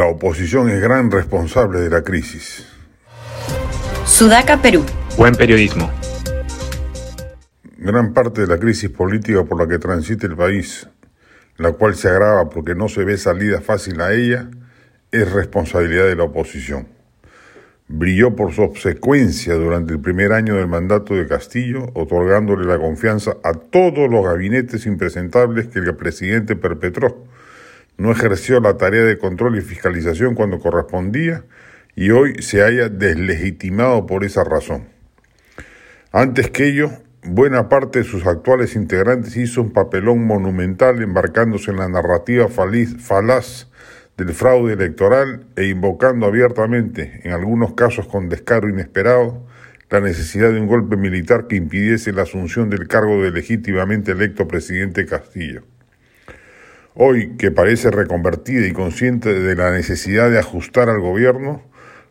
La oposición es gran responsable de la crisis. Sudaca, Perú. Buen periodismo. Gran parte de la crisis política por la que transita el país, la cual se agrava porque no se ve salida fácil a ella, es responsabilidad de la oposición. Brilló por su obsecuencia durante el primer año del mandato de Castillo, otorgándole la confianza a todos los gabinetes impresentables que el presidente perpetró no ejerció la tarea de control y fiscalización cuando correspondía y hoy se haya deslegitimado por esa razón. Antes que ello, buena parte de sus actuales integrantes hizo un papelón monumental embarcándose en la narrativa falaz del fraude electoral e invocando abiertamente, en algunos casos con descaro inesperado, la necesidad de un golpe militar que impidiese la asunción del cargo de legítimamente electo presidente Castillo. Hoy, que parece reconvertida y consciente de la necesidad de ajustar al gobierno,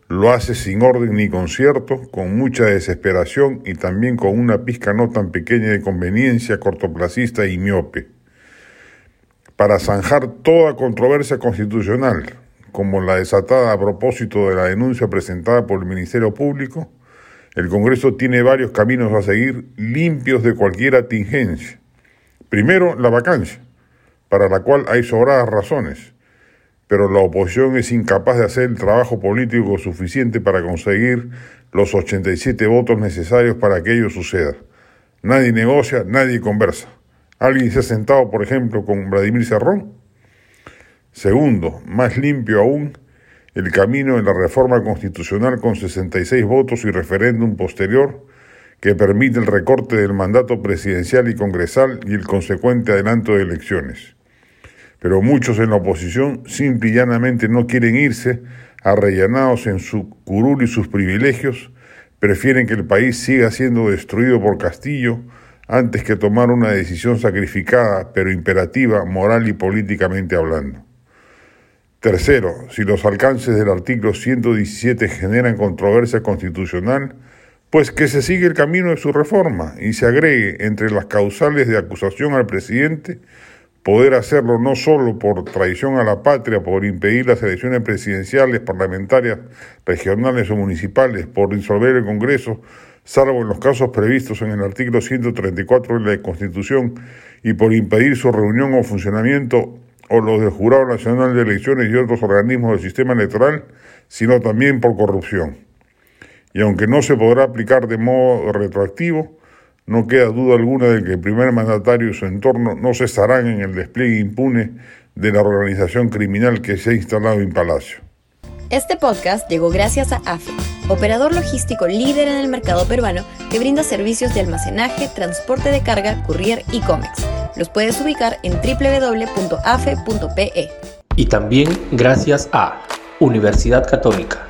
lo hace sin orden ni concierto, con mucha desesperación y también con una pizca no tan pequeña de conveniencia cortoplacista y miope. Para zanjar toda controversia constitucional, como la desatada a propósito de la denuncia presentada por el Ministerio Público, el Congreso tiene varios caminos a seguir limpios de cualquier atingencia. Primero, la vacancia para la cual hay sobradas razones, pero la oposición es incapaz de hacer el trabajo político suficiente para conseguir los 87 votos necesarios para que ello suceda. Nadie negocia, nadie conversa. ¿Alguien se ha sentado, por ejemplo, con Vladimir Cerrón? Segundo, más limpio aún, el camino en la reforma constitucional con 66 votos y referéndum posterior que permite el recorte del mandato presidencial y congresal y el consecuente adelanto de elecciones pero muchos en la oposición simple no quieren irse arrellanados en su curul y sus privilegios, prefieren que el país siga siendo destruido por Castillo antes que tomar una decisión sacrificada pero imperativa moral y políticamente hablando. Tercero, si los alcances del artículo 117 generan controversia constitucional, pues que se siga el camino de su reforma y se agregue entre las causales de acusación al presidente poder hacerlo no solo por traición a la patria, por impedir las elecciones presidenciales, parlamentarias, regionales o municipales, por disolver el Congreso, salvo en los casos previstos en el artículo 134 de la Constitución, y por impedir su reunión o funcionamiento o los del Jurado Nacional de Elecciones y otros organismos del sistema electoral, sino también por corrupción. Y aunque no se podrá aplicar de modo retroactivo, no queda duda alguna de que el primer mandatario y su entorno no cesarán en el despliegue impune de la organización criminal que se ha instalado en Palacio. Este podcast llegó gracias a AFE, operador logístico líder en el mercado peruano que brinda servicios de almacenaje, transporte de carga, courier y cómics. Los puedes ubicar en www.afe.pe. Y también gracias a Universidad Católica